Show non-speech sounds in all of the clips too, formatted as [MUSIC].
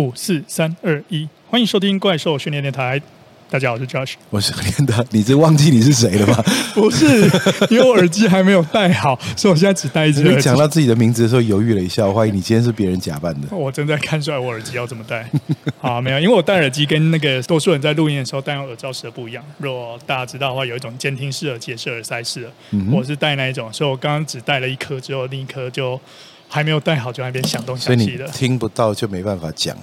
五四三二一，欢迎收听怪兽训练电台。大家好，我是 Josh，我是练的。你这忘记你是谁了吗？[LAUGHS] 不是，因为我耳机还没有戴好，[LAUGHS] 所以我现在只戴一只。你讲到自己的名字的时候犹豫了一下，我怀疑你今天是别人假扮的。[LAUGHS] 我正在看出来，我耳机要怎么戴。好，没有，因为我戴耳机跟那个多数人在录音的时候戴用耳罩式的不一样。如果大家知道的话，有一种监听式耳机是耳塞式的，嗯、我是戴那一种，所以我刚刚只戴了一颗，之后另一颗就还没有戴好，就在那边响东响西的。所以你听不到就没办法讲。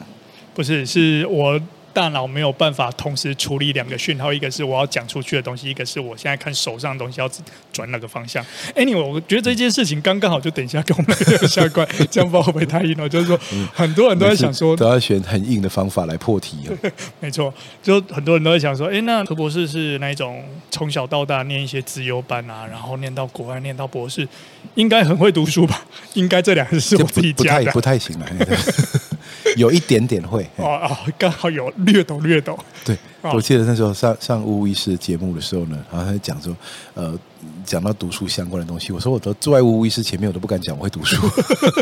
不是，是我。大脑没有办法同时处理两个讯号，一个是我要讲出去的东西，一个是我现在看手上的东西要转哪个方向。Anyway，我觉得这件事情刚刚好，就等一下跟我们有相关，这样不会太硬了。就是说，很多人都在想说，都要选很硬的方法来破题啊。[LAUGHS] 没错，就很多人都在想说，哎，那何博士是那一种从小到大念一些资优班啊，然后念到国外，念到博士，应该很会读书吧？应该这两个是我自己加的，不太行了。[LAUGHS] [LAUGHS] 有一点点会哦哦，刚好有略懂略懂。对，我记得那时候上上乌乌医师节目的时候呢，然后他就讲说，呃。讲到读书相关的东西，我说我都坐在无意识前面，我都不敢讲我会读书。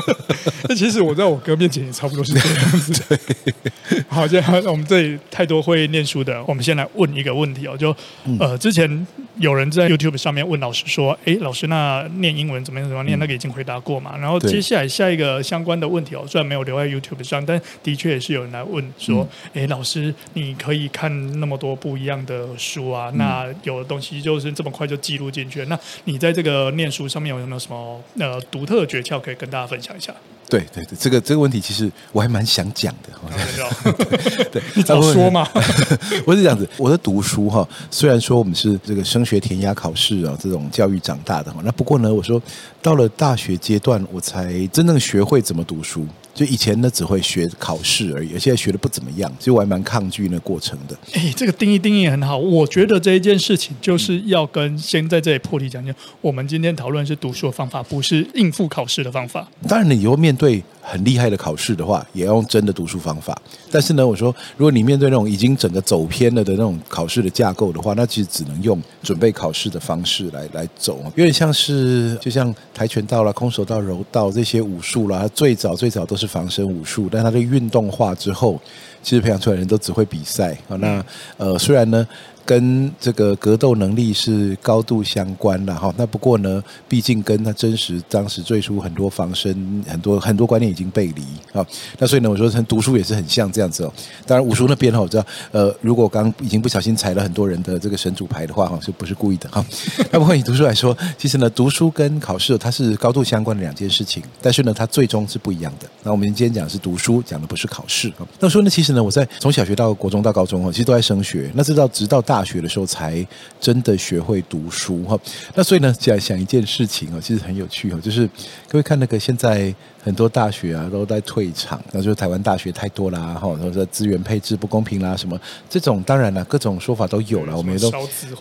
[LAUGHS] 那其实我在我哥面前也差不多是这样子。对 [LAUGHS] 好，这样我们这里太多会念书的，我们先来问一个问题哦，就呃，之前有人在 YouTube 上面问老师说，哎，老师那念英文怎么样怎么样念？那个已经回答过嘛？然后接下来下一个相关的问题哦，虽然没有留在 YouTube 上，但的确也是有人来问说，哎，老师你可以看那么多不一样的书啊，那有的东西就是这么快就记录进去，那你在这个念书上面有没有什么呃独特的诀窍可以跟大家分享一下？对对对，这个这个问题其实我还蛮想讲的。[LAUGHS] 对，[LAUGHS] 对你早说嘛！[LAUGHS] 我是这样子，我在读书哈，虽然说我们是这个升学填鸭考试啊这种教育长大的哈，那不过呢，我说到了大学阶段，我才真正学会怎么读书。就以前呢，只会学考试而已，而现在学的不怎么样，所以我还蛮抗拒那过程的。哎，这个定义定义很好，我觉得这一件事情就是要跟先在这里破题讲讲，我们今天讨论是读书的方法，不是应付考试的方法。当然，你以后面对很厉害的考试的话，也要用真的读书方法。但是呢，我说，如果你面对那种已经整个走偏了的那种考试的架构的话，那其实只能用准备考试的方式来来走，有点像是就像跆拳道啦、空手道、柔道这些武术啦，最早最早都是。防身武术，但它的运动化之后，其实培养出来的人都只会比赛啊。那呃，虽然呢。跟这个格斗能力是高度相关的哈，那不过呢，毕竟跟他真实当时最初很多防身很多很多观念已经背离啊，那所以呢，我说成读书也是很像这样子哦。当然武术那边哈，我知道呃，如果刚已经不小心踩了很多人的这个神主牌的话哈，是不是故意的哈？那不过以读书来说，其实呢，读书跟考试它是高度相关的两件事情，但是呢，它最终是不一样的。那我们今天讲的是读书，讲的不是考试啊。那说呢，其实呢，我在从小学到国中到高中哈，其实都在升学，那直到直到大。大学的时候才真的学会读书哈，那所以呢，想想一件事情哦，其实很有趣哦，就是各位看那个现在很多大学啊都在退场，那就是台湾大学太多啦，哈，然后说资源配置不公平啦，什么这种当然了，各种说法都有了，我们也都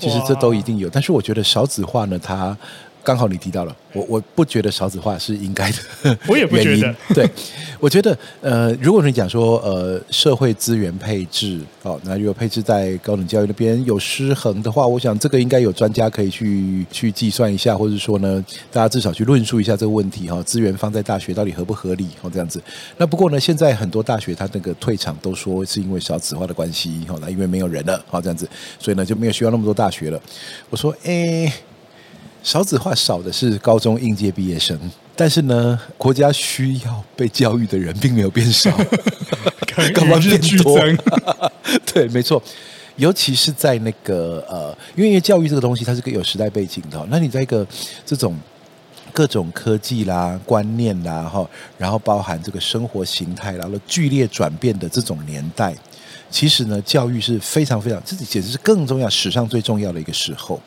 其实这都一定有，但是我觉得少子化呢，它。刚好你提到了，我我不觉得少子化是应该的，[LAUGHS] 我也不觉得。对，我觉得呃，如果你讲说呃社会资源配置哦，那如果配置在高等教育那边有失衡的话，我想这个应该有专家可以去去计算一下，或者说呢，大家至少去论述一下这个问题哈，资源放在大学到底合不合理哦，这样子。那不过呢，现在很多大学它那个退场都说是因为少子化的关系哈，那因为没有人了好这样子，所以呢就没有需要那么多大学了。我说哎。少子化少的是高中应届毕业生，但是呢，国家需要被教育的人并没有变少，[LAUGHS] 干嘛变多？[LAUGHS] 对，没错，尤其是在那个呃，因为教育这个东西它是个有时代背景的，那你在一个这种各种科技啦、观念啦哈，然后包含这个生活形态，然后剧烈转变的这种年代。其实呢，教育是非常非常，这简直是更重要，史上最重要的一个时候。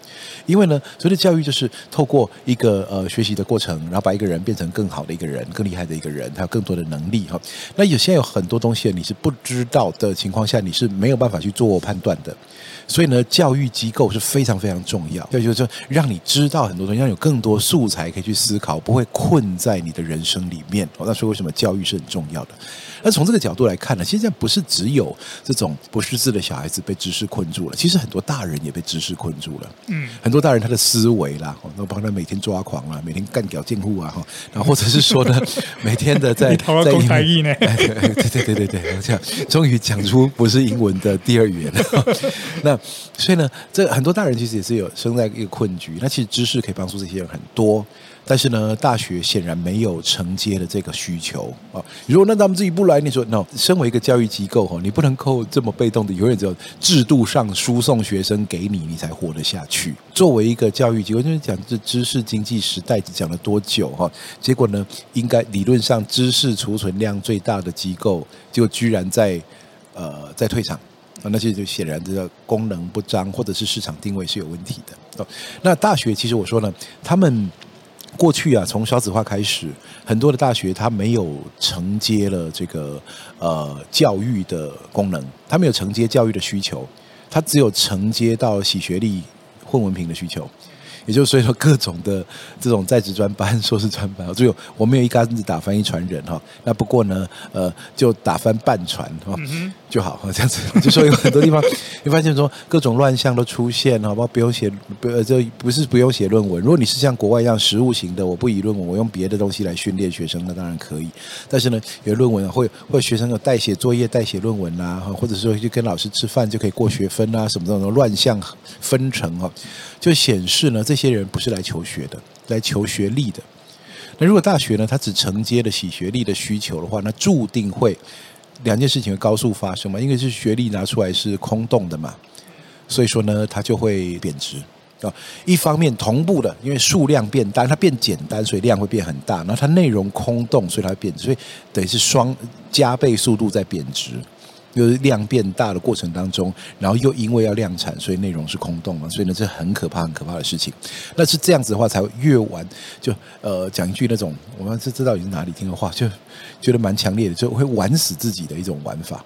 因为呢，所谓的教育就是透过一个呃学习的过程，然后把一个人变成更好的一个人，更厉害的一个人，他有更多的能力哈。那有些有很多东西你是不知道的情况下，你是没有办法去做判断的。所以呢，教育机构是非常非常重要，就是说让你知道很多东西，让有更多素材可以去思考，不会困在你的人生里面。那所以为什么教育是很重要的？那从这个角度来看呢，现在不是只有这种不识字的小孩子被知识困住了，其实很多大人也被知识困住了。嗯，很多大人他的思维啦，那帮他每天抓狂啊，每天干掉贱户啊，哈，然后或者是说呢，[LAUGHS] 每天的在在公台语呢，对对对对对，这样终于讲出不是英文的第二语言了。那所以呢，这很多大人其实也是有生在一个困局。那其实知识可以帮助这些人很多。但是呢，大学显然没有承接的这个需求啊。如果那他们自己不来，你说 no？身为一个教育机构哈，你不能够这么被动的，永远只有制度上输送学生给你，你才活得下去。作为一个教育机构，就是讲这知识经济时代讲了多久哈？结果呢，应该理论上知识储存量最大的机构，就居然在呃在退场啊，那些就显然这个功能不彰，或者是市场定位是有问题的。哦那大学其实我说呢，他们。过去啊，从少子化开始，很多的大学它没有承接了这个呃教育的功能，它没有承接教育的需求，它只有承接到洗学历、混文凭的需求。也就是所以说，各种的这种在职专班、硕士专班，只有我没有一竿子打翻一船人哈。那不过呢，呃，就打翻半船哈就好哈，这样子。就说有很多地方，你发现说各种乱象都出现，好不好？不用写，不呃，这不是不用写论文。如果你是像国外一样实务型的，我不以论文，我用别的东西来训练学生，那当然可以。但是呢，有论文会会学生有代写作业、代写论文啊，或者说去跟老师吃饭就可以过学分啊，什么这种乱象分成哈，就显示呢这。这些人不是来求学的，来求学历的。那如果大学呢，它只承接了洗学历的需求的话，那注定会两件事情会高速发生嘛。因为是学历拿出来是空洞的嘛，所以说呢，它就会贬值啊。一方面同步的，因为数量变大，它变简单，所以量会变很大。然后它内容空洞，所以它会贬值，所以等于是双加倍速度在贬值。就是量变大的过程当中，然后又因为要量产，所以内容是空洞嘛，所以呢，这很可怕、很可怕的事情。那是这样子的话，才会越玩就呃讲一句那种我们是知道你是哪里听的话，就觉得蛮强烈的，就会玩死自己的一种玩法。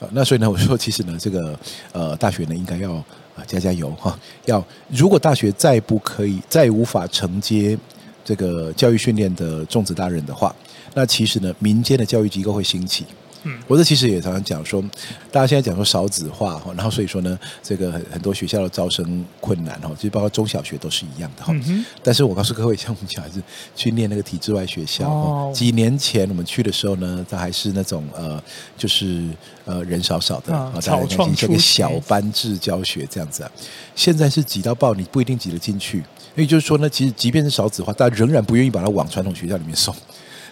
啊，那所以呢，我说其实呢，这个呃大学呢应该要啊加加油哈，要如果大学再不可以、再无法承接这个教育训练的重职大人的话，那其实呢，民间的教育机构会兴起。嗯，我这其实也常常讲说，大家现在讲说少子化哈，然后所以说呢，这个很很多学校的招生困难哈，其实包括中小学都是一样的哈。但是我告诉各位，像我们小孩子去念那个体制外学校，几年前我们去的时候呢，他还是那种呃，就是呃人少少的，啊，大家进行这个小班制教学这样子啊。现在是挤到爆，你不一定挤得进去，因为就是说呢，其实即便是少子化，大家仍然不愿意把它往传统学校里面送。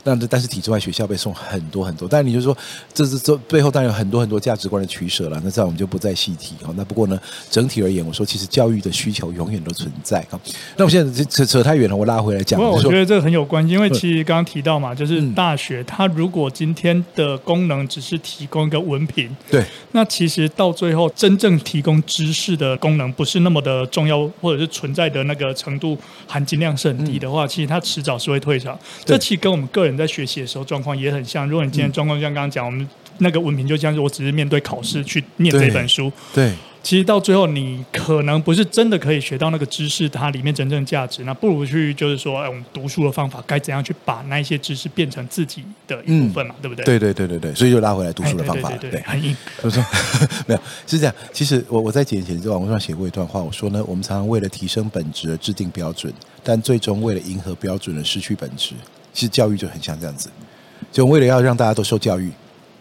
那但是体制外学校被送很多很多，但是你就说这是这背后当然有很多很多价值观的取舍了。那这样我们就不再细提哈。那不过呢，整体而言，我说其实教育的需求永远都存在哈。那我现在扯扯太远了，我拉回来讲。不过我觉得这个很有关系，因为其实刚刚提到嘛，就是大学它如果今天的功能只是提供一个文凭，对，那其实到最后真正提供知识的功能不是那么的重要，或者是存在的那个程度含金量是很低的话，其实它迟早是会退场。这其实跟我们个人。在学习的时候状况也很像。如果你今天状况像刚刚讲，我们那个文凭就像是我只是面对考试去念这本书，对，对，其实到最后你可能不是真的可以学到那个知识它里面真正价值。那不如去就是说，哎，我们读书的方法该怎样去把那一些知识变成自己的一部分嘛，嗯、对不对？对对对对对，所以就拉回来读书的方法，对，很硬。我 [LAUGHS] 说没有是这样。其实我我在几年前在网络上写过一段话，我说呢，我们常常为了提升本质而制定标准，但最终为了迎合标准而失去本质。其实教育就很像这样子，就为了要让大家都受教育，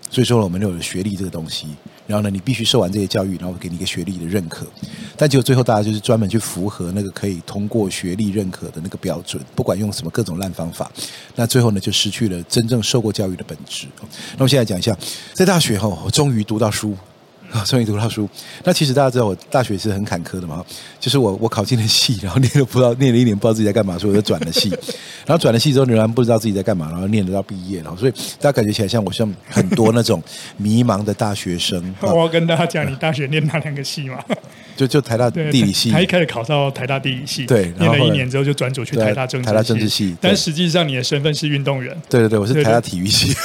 所以说我们有了学历这个东西。然后呢，你必须受完这些教育，然后给你一个学历的认可。但结果最后大家就是专门去符合那个可以通过学历认可的那个标准，不管用什么各种烂方法。那最后呢，就失去了真正受过教育的本质。那我现在讲一下，在大学后，我终于读到书。啊，终于读到书。那其实大家知道，我大学是很坎坷的嘛。就是我我考进了戏，[LAUGHS] 然后念了不知道念了一年，不知道自己在干嘛，所以我就转了戏。然后转了戏之后，仍然不知道自己在干嘛，然后念得到毕业了。所以大家感觉起来像我像很多那种迷茫的大学生。[LAUGHS] 我要跟大家讲，你大学念哪两个系吗？就就台大地理系，他一开始考到台大地理系，对，念了一年之后就转组去台大政治台大政治系，但实际上你的身份是运动员。对对对，我是台大体育系，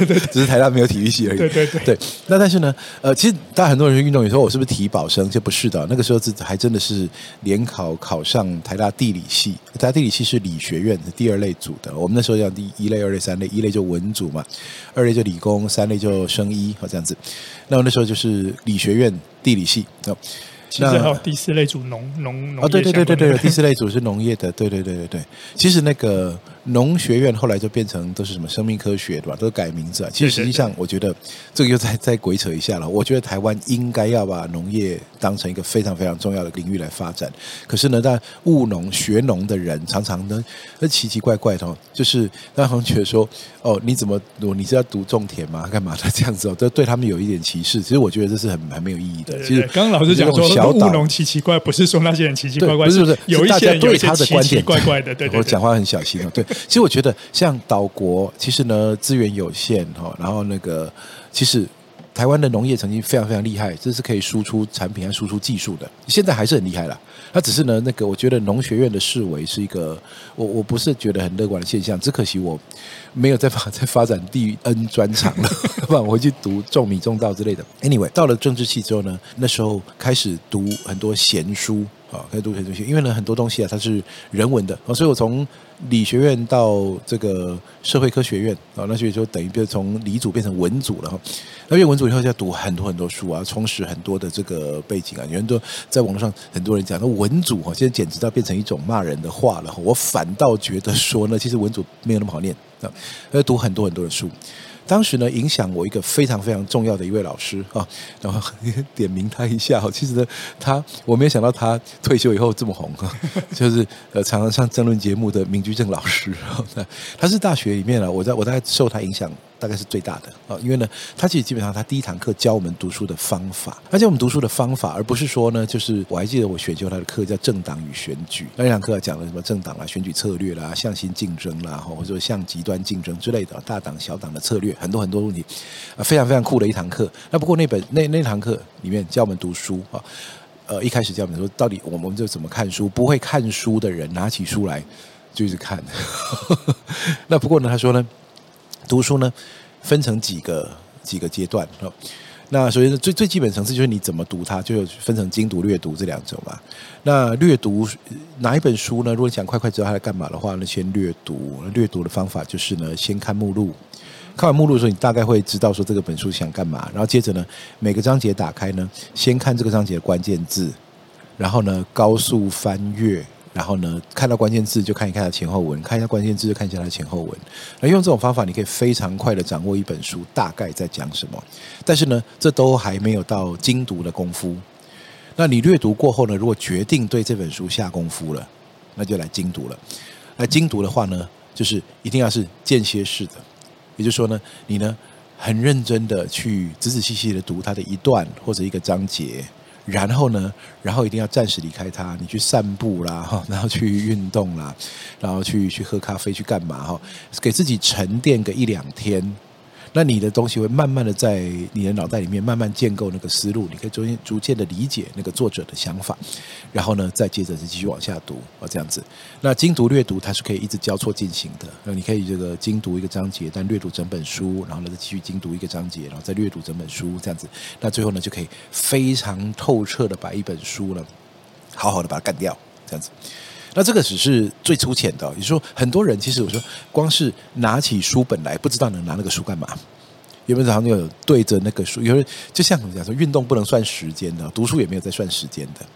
对 [LAUGHS] 对，[LAUGHS] 只是台大没有体育系而已。对对对，那但是呢，呃，其实大家很多人是运动员，说我是不是体保生？就不是的，那个时候是还真的是联考考上台大地理系，台大地理系是理学院的第二类组的。我们那时候叫第一类、二类、三类，一类就文组嘛，二类就理工，三类就生医，好这样子。那我那时候就是理学院地理系。其实还有第四类组农农农业。哦，对对对对对，第四类组是农业的，对对对对对。其实那个。农学院后来就变成都是什么生命科学对吧？都改名字啊。其实实际上，我觉得这个又再 [LAUGHS] 再鬼扯一下了。我觉得台湾应该要把农业当成一个非常非常重要的领域来发展。可是呢，但务农学农的人常常呢，那奇奇怪怪的哦，就是让他们觉得说，哦，你怎么你是要读种田吗？干嘛的 [LAUGHS] 这样子哦？都对他们有一点歧视。其实我觉得这是很很没有意义的。其实刚刚老师讲说，小务农奇奇怪，不是说那些人奇奇怪怪，不是不是，有一些对他的观点怪怪的。对，我讲话很小心哦。对。[LAUGHS] 其实我觉得，像岛国，其实呢资源有限哈，然后那个其实台湾的农业曾经非常非常厉害，这是可以输出产品和输出技术的，现在还是很厉害了。那只是呢那个，我觉得农学院的式微是一个，我我不是觉得很乐观的现象。只可惜我没有在发 [LAUGHS] 在发展地恩专长了，[LAUGHS] 不然我回去读种米种稻之类的。Anyway，到了政治系之后呢，那时候开始读很多闲书。啊，可以读很多东西，因为呢，很多东西啊，它是人文的啊，所以我从理学院到这个社会科学院啊，那所以就等于就从理组变成文组了哈。那变文组以后就要读很多很多书啊，充实很多的这个背景啊。有人都在网络上很多人讲，那文组哈，现在简直到变成一种骂人的话了。我反倒觉得说呢，其实文组没有那么好念啊，要读很多很多的书。当时呢，影响我一个非常非常重要的一位老师啊，然后点名他一下。其实呢，他我没有想到他退休以后这么红啊，[LAUGHS] 就是呃常常上争论节目的明居正老师。他是大学里面啊，我在我大概受他影响。大概是最大的啊，因为呢，他其实基本上他第一堂课教我们读书的方法，他教我们读书的方法，而不是说呢，就是我还记得我选修他的课叫政党与选举，那堂课讲了什么政党啦、选举策略啦、向心竞争啦，或者说向极端竞争之类的大党小党的策略，很多很多问题啊，非常非常酷的一堂课。那不过那本那那堂课里面教我们读书啊，呃，一开始教我们说，到底我们就怎么看书？不会看书的人拿起书来就一直看。[LAUGHS] 那不过呢，他说呢。读书呢，分成几个几个阶段。那首先最最基本层次就是你怎么读它，就分成精读、略读这两种嘛。那略读哪一本书呢？如果你想快快知道它在干嘛的话，那先略读。略读的方法就是呢，先看目录。看完目录的时候，你大概会知道说这个本书想干嘛。然后接着呢，每个章节打开呢，先看这个章节的关键字，然后呢，高速翻阅。然后呢，看到关键字就看一看它前后文，看一下关键字就看一下它前后文。那用这种方法，你可以非常快的掌握一本书大概在讲什么。但是呢，这都还没有到精读的功夫。那你略读过后呢，如果决定对这本书下功夫了，那就来精读了。来精读的话呢，就是一定要是间歇式的，也就是说呢，你呢很认真的去仔仔细细的读它的一段或者一个章节。然后呢，然后一定要暂时离开它，你去散步啦，然后去运动啦，然后去去喝咖啡，去干嘛哈？给自己沉淀个一两天。那你的东西会慢慢的在你的脑袋里面慢慢建构那个思路，你可以逐渐逐渐的理解那个作者的想法，然后呢，再接着是继续往下读啊，这样子。那精读略读它是可以一直交错进行的，那你可以这个精读一个章节，但略读整本书，然后呢再继续精读一个章节，然后再略读整本书，这样子。那最后呢就可以非常透彻的把一本书呢，好好的把它干掉，这样子。那这个只是最粗浅的，也就是说，很多人其实我说，光是拿起书本来，不知道能拿那个书干嘛。有没有常常有对着那个书？有人就像我们讲说，运动不能算时间的，读书也没有在算时间的。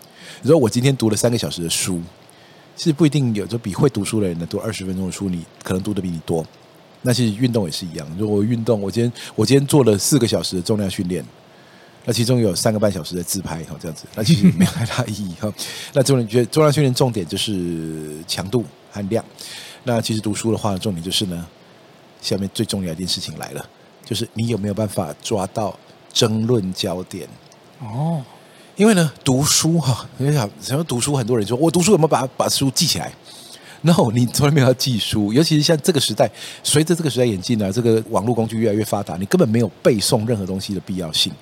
你说我今天读了三个小时的书，其实不一定有，就比会读书的人呢读二十分钟的书，你可能读的比你多。那其实运动也是一样，如果运动，我今天我今天做了四个小时的重量训练。那其中有三个半小时的自拍哈，这样子，那其实没有太大意义哈。[LAUGHS] 那重点，觉得重量训练重点就是强度和量。那其实读书的话，重点就是呢，下面最重要的一件事情来了，就是你有没有办法抓到争论焦点哦。因为呢，读书哈，你想，想要读书，很多人说我读书有没有把把书记起来？No，你从来没有要记书，尤其是像这个时代，随着这个时代演进呢，这个网络工具越来越发达，你根本没有背诵任何东西的必要性。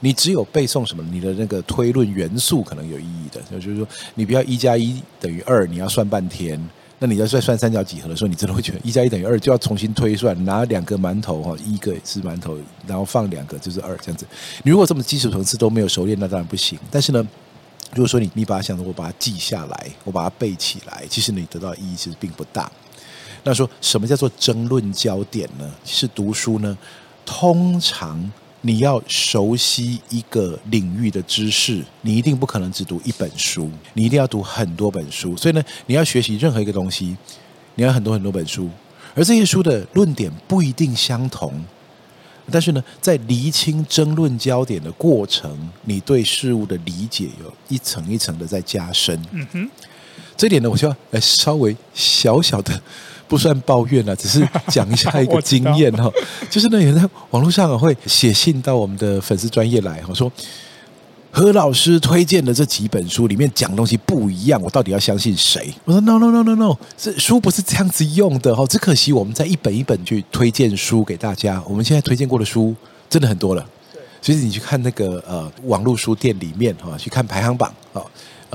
你只有背诵什么？你的那个推论元素可能有意义的，就是说，你不要一加一等于二，你要算半天。那你要在算三角几何的时候，你真的会觉得一加一等于二，就要重新推算，拿两个馒头哈，一个是馒头，然后放两个就是二这样子。你如果这么基础层次都没有熟练，那当然不行。但是呢，如果说你你把它想我把它记下来，我把它背起来，其实你得到意义其实并不大。那说什么叫做争论焦点呢？是读书呢？通常你要熟悉一个领域的知识，你一定不可能只读一本书，你一定要读很多本书。所以呢，你要学习任何一个东西，你要很多很多本书，而这些书的论点不一定相同。但是呢，在厘清争论焦点的过程，你对事物的理解有一层一层的在加深。嗯哼，这点呢，我就要来稍微小小的，不算抱怨了，只是讲一下一个经验哈。[LAUGHS] 就是呢，有人在网络上会写信到我们的粉丝专业来，我说。何老师推荐的这几本书里面讲东西不一样，我到底要相信谁？我说 no no no no no，这书不是这样子用的哈。只可惜我们在一本一本去推荐书给大家。我们现在推荐过的书真的很多了，其实你去看那个呃网络书店里面哈，去看排行榜啊。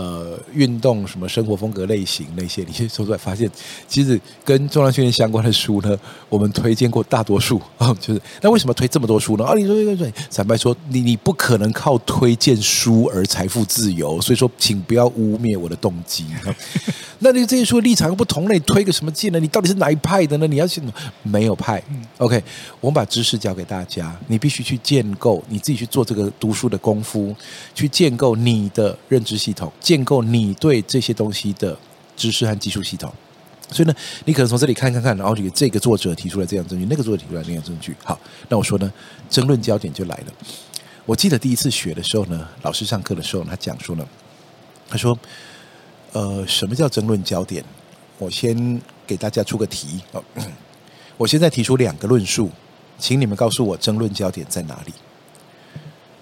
呃，运动什么生活风格类型那些，你先说出来，发现其实跟重量训练相关的书呢，我们推荐过大多数啊、[LAUGHS] 哦，就是那为什么推这么多书呢？啊，你说对对对，坦白说，你你不可能靠推荐书而财富自由，所以说，请不要污蔑我的动机。[LAUGHS] 哦那你这些书立场又不同，那你推个什么劲呢？你到底是哪一派的呢？你要去没有派？OK，我们把知识教给大家，你必须去建构，你自己去做这个读书的功夫，去建构你的认知系统，建构你对这些东西的知识和技术系统。所以呢，你可能从这里看看看，然后这个这个作者提出来这样证据，那个作者提出来那样证据。好，那我说呢，争论焦点就来了。我记得第一次学的时候呢，老师上课的时候，他讲说呢，他说。呃，什么叫争论焦点？我先给大家出个题哦。[CLEARS THROAT] 我现在提出两个论述，请你们告诉我争论焦点在哪里？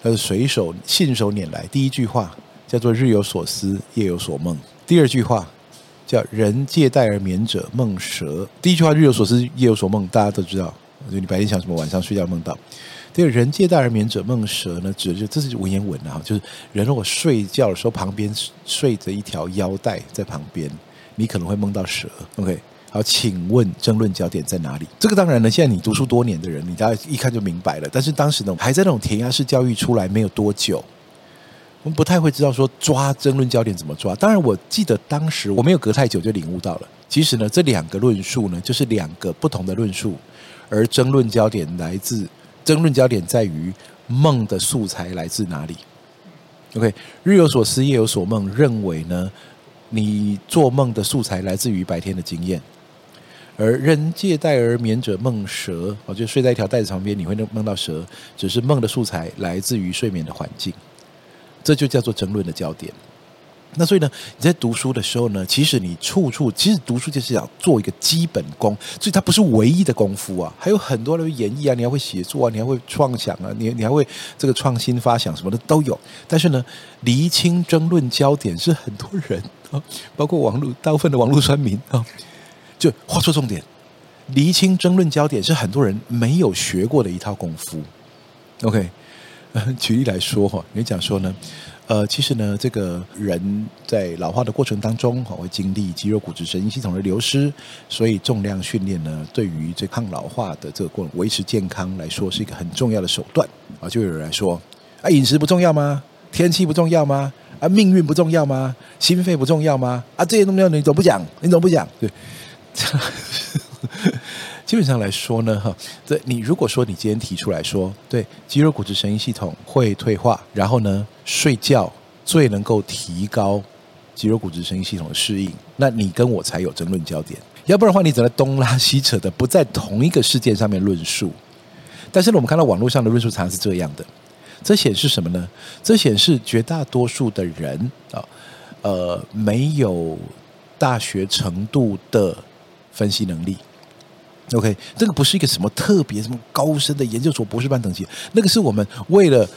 他是随手信手拈来，第一句话叫做“日有所思，夜有所梦”。第二句话叫“人借贷而眠者梦蛇”。第一句话“日有所思，夜有所梦”，大家都知道，就你白天想什么，晚上睡觉梦到。第二人借贷而眠者梦蛇呢，指的就这是文言文啊，就是人如果睡觉的时候旁边睡着一条腰带在旁边，你可能会梦到蛇。OK，好，请问争论焦点在哪里？这个当然呢，现在你读书多年的人，你大概一看就明白了。但是当时呢，还在那种填鸭式教育出来没有多久，我们不太会知道说抓争论焦点怎么抓。当然，我记得当时我没有隔太久就领悟到了，其实呢，这两个论述呢，就是两个不同的论述，而争论焦点来自。争论焦点在于梦的素材来自哪里？OK，日有所思，夜有所梦，认为呢，你做梦的素材来自于白天的经验，而人借贷而眠者梦蛇，我就睡在一条袋子旁边，你会梦到蛇，只是梦的素材来自于睡眠的环境，这就叫做争论的焦点。那所以呢，你在读书的时候呢，其实你处处其实读书就是要做一个基本功，所以它不是唯一的功夫啊，还有很多的演绎啊，你还会写作啊，你还会创想啊，你你还会这个创新发想什么的都有。但是呢，厘清争论焦点是很多人啊，[LAUGHS] 包括网络大部分的网络酸民啊，就画出重点。厘清争论焦点是很多人没有学过的一套功夫。OK，[LAUGHS] 举例来说哈，你讲说呢？呃，其实呢，这个人在老化的过程当中，会经历肌肉、骨质、神经系统的流失，所以重量训练呢，对于这抗老化的这个过程维持健康来说，是一个很重要的手段啊。就有人来说，啊，饮食不重要吗？天气不重要吗？啊，命运不重要吗？心肺不重要吗？啊，这些东西你怎么不讲？你怎么不讲？对。基本上来说呢，哈，对你如果说你今天提出来说，对肌肉、骨质、神经系统会退化，然后呢，睡觉最能够提高肌肉、骨质、神经系统的适应，那你跟我才有争论焦点。要不然的话，你只能东拉西扯的，不在同一个事件上面论述。但是呢，我们看到网络上的论述常常是这样的，这显示什么呢？这显示绝大多数的人啊，呃，没有大学程度的分析能力。OK，这个不是一个什么特别什么高深的研究所博士班等级，那个是我们为了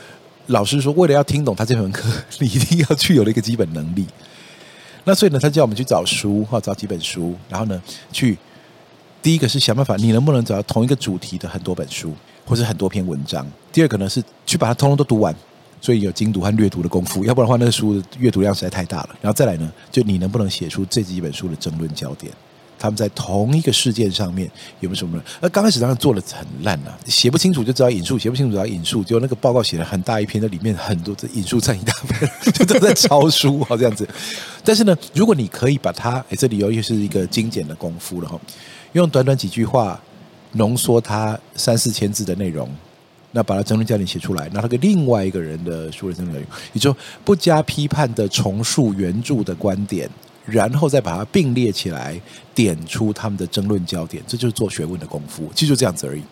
老师说，为了要听懂他这门课，你一定要具有的一个基本能力。那所以呢，他叫我们去找书哈，找几本书，然后呢，去第一个是想办法，你能不能找到同一个主题的很多本书，或是很多篇文章。第二个呢，是去把它通通都读完，所以有精读和略读的功夫。要不然的话，那个书的阅读量实在太大了。然后再来呢，就你能不能写出这几本书的争论焦点？他们在同一个事件上面有没有什么？那刚开始当然做的很烂啊，写不清楚就知道引述，写不清楚就要引述，结果那个报告写了很大一篇，那里面很多的引述占一大半，[LAUGHS] 就都在抄书啊这样子。但是呢，如果你可以把它，哎，这里又是一个精简的功夫了哈，用短短几句话浓缩它三四千字的内容，那把它争论焦点写出来，拿它给另外一个人的书的争论内容，也就不加批判的重述原著的观点。然后再把它并列起来，点出他们的争论焦点，这就是做学问的功夫，其实就这样子而已。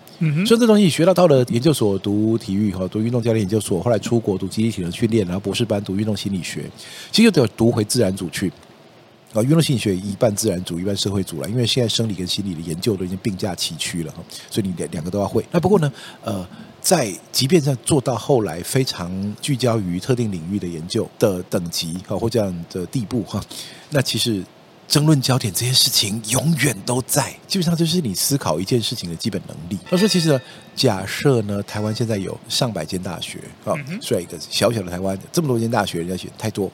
所以这东西学到到了研究所读体育哈，读运动教练研究所，后来出国读肌力体能训练，然后博士班读运动心理学，其实就得读回自然组去。啊，运动心理学一半自然组，一半社会组了，因为现在生理跟心理的研究都已经并驾齐驱了哈，所以你两两个都要会。那不过呢，呃。在即便在做到后来非常聚焦于特定领域的研究的等级啊，或这样的地步哈，那其实争论焦点这件事情永远都在，基本上就是你思考一件事情的基本能力。他说，其实呢，假设呢，台湾现在有上百间大学啊，虽然一个小小的台湾这么多间大学，人家选太多，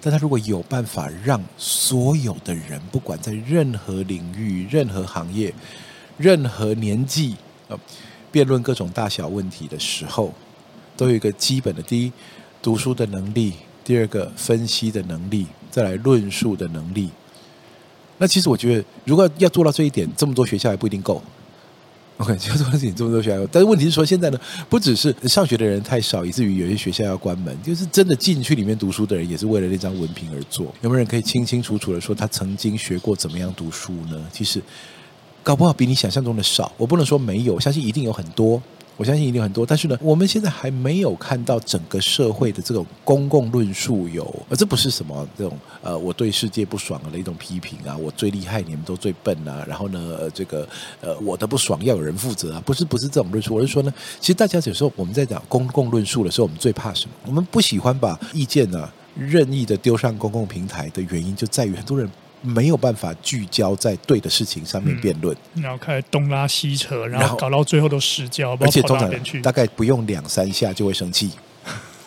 但他如果有办法让所有的人，不管在任何领域、任何行业、任何年纪啊。辩论各种大小问题的时候，都有一个基本的：第一，读书的能力；第二个，分析的能力；再来论述的能力。那其实我觉得，如果要做到这一点，这么多学校也不一定够。OK，[LAUGHS] 要做到这点，这么多学校，但是问题是说，现在呢，不只是上学的人太少，以至于有些学校要关门，就是真的进去里面读书的人，也是为了那张文凭而做。有没有人可以清清楚楚的说，他曾经学过怎么样读书呢？其实。搞不好比你想象中的少，我不能说没有，我相信一定有很多，我相信一定很多。但是呢，我们现在还没有看到整个社会的这种公共论述有，而这不是什么这种呃，我对世界不爽的一种批评啊，我最厉害，你们都最笨啊，然后呢，呃、这个呃，我的不爽要有人负责啊，不是不是这种论述，我是说呢，其实大家有时候我们在讲公共论述的时候，我们最怕什么？我们不喜欢把意见呢、啊、任意的丢上公共平台的原因，就在于很多人。没有办法聚焦在对的事情上面辩论，嗯、然后开始东拉西扯，然后搞到最后都失焦，而且通常大概不用两三下就会生气。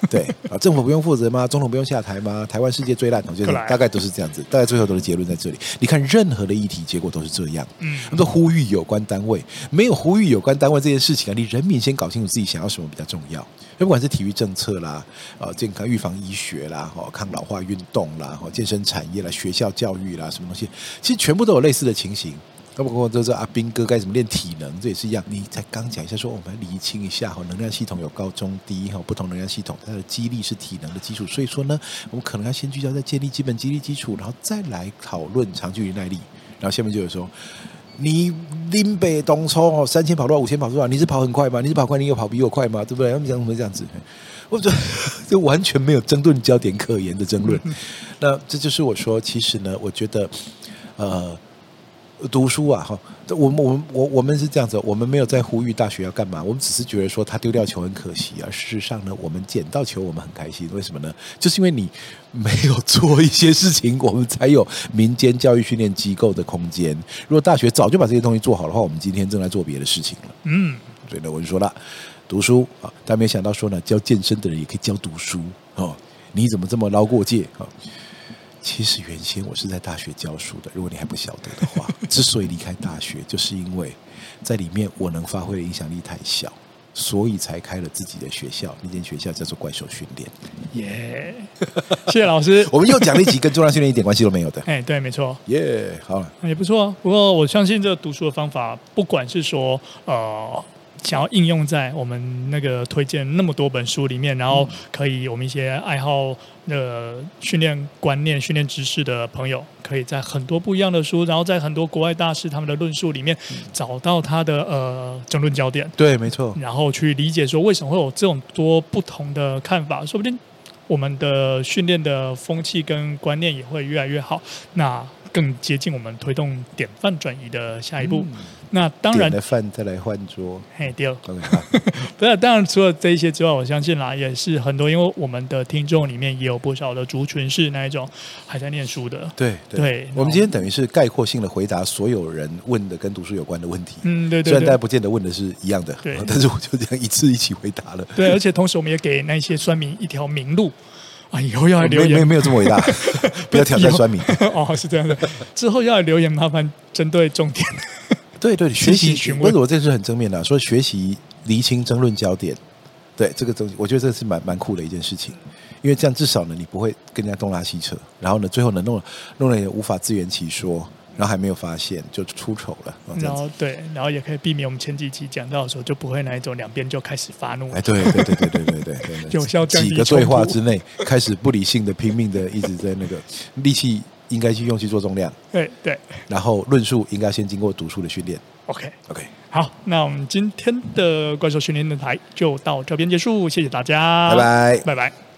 [LAUGHS] 对啊，政府不用负责吗？总统不用下台吗？台湾世界最烂，就是大概都是这样子，大概最后都是结论在这里。你看任何的议题，结果都是这样。嗯，都呼吁有关单位，没有呼吁有关单位这件事情啊，你人民先搞清楚自己想要什么比较重要。不管是体育政策啦，啊，健康预防医学啦，哈，抗老化运动啦，哈，健身产业啦，学校教育啦，什么东西，其实全部都有类似的情形。包括这是阿斌哥该怎么练体能，这也是一样。你才刚讲一下，说我们要厘清一下哈，能量系统有高中低哈，不同能量系统它的肌力是体能的基础，所以说呢，我们可能要先聚焦在建立基本肌力基础，然后再来讨论长距离耐力。然后下面就有说，你林北东冲哦，三千跑多少，五千跑多少？你是跑很快吗？你是跑快，你有跑比我快吗？对不对？他们讲什么这样子？我觉得这完全没有争论焦点可言的争论。[LAUGHS] 那这就是我说，其实呢，我觉得，呃。读书啊，哈，我们我们我我们是这样子，我们没有在呼吁大学要干嘛，我们只是觉得说他丢掉球很可惜啊。事实上呢，我们捡到球我们很开心，为什么呢？就是因为你没有做一些事情，我们才有民间教育训练机构的空间。如果大学早就把这些东西做好的话，我们今天正在做别的事情了。嗯，所以呢，我就说了，读书啊，但没想到说呢，教健身的人也可以教读书哦。你怎么这么捞过界啊？其实原先我是在大学教书的，如果你还不晓得的话，[LAUGHS] 之所以离开大学，就是因为在里面我能发挥的影响力太小，所以才开了自己的学校。那间学校叫做怪兽训练。耶、yeah，谢谢老师。[LAUGHS] 我们又讲了一集跟重量训练一点关系都没有的。[LAUGHS] 哎，对，没错。耶、yeah，好了，也不错。不过我相信这个读书的方法，不管是说呃。想要应用在我们那个推荐那么多本书里面，然后可以我们一些爱好呃训练观念、训练知识的朋友，可以在很多不一样的书，然后在很多国外大师他们的论述里面找到他的呃争论焦点。对，没错。然后去理解说为什么会有这种多不同的看法，说不定我们的训练的风气跟观念也会越来越好。那。更接近我们推动典范转移的下一步。那当然，点了饭再来换桌。嘿，对。[LAUGHS] 不是，当然除了这一些之外，我相信啦，也是很多，因为我们的听众里面也有不少的族群是那一种还在念书的。对对。对我们今天等于是概括性的回答所有人问的跟读书有关的问题。嗯，对对，对。虽然大家不见得问的是一样的，对，[LAUGHS] 但是我就这样一次一起回答了。对，而且同时我们也给那些酸民一条明路。啊，以后要来留言，没没有这么伟大，[LAUGHS] 不要挑战酸民。哦，是这样的。之后要来留言，麻烦针对重点。对对，学习，不是我这是很正面的，说学习厘清争论焦点。对这个东西，我觉得这是蛮蛮酷的一件事情，因为这样至少呢，你不会跟人家东拉西扯，然后呢，最后呢，弄弄了也无法自圆其说。然后还没有发现就出丑了，然后对，然后也可以避免我们前几期讲到的时候就不会那一种两边就开始发怒。哎，对对对对对对对，[LAUGHS] 有效降低几个对话之内开始不理性的拼命的一直在那个力气应该去用去做重量。对对，然后论述应该先经过读书的训练。OK OK，好，那我们今天的怪兽训练的台就到这边结束，谢谢大家，拜拜，拜拜。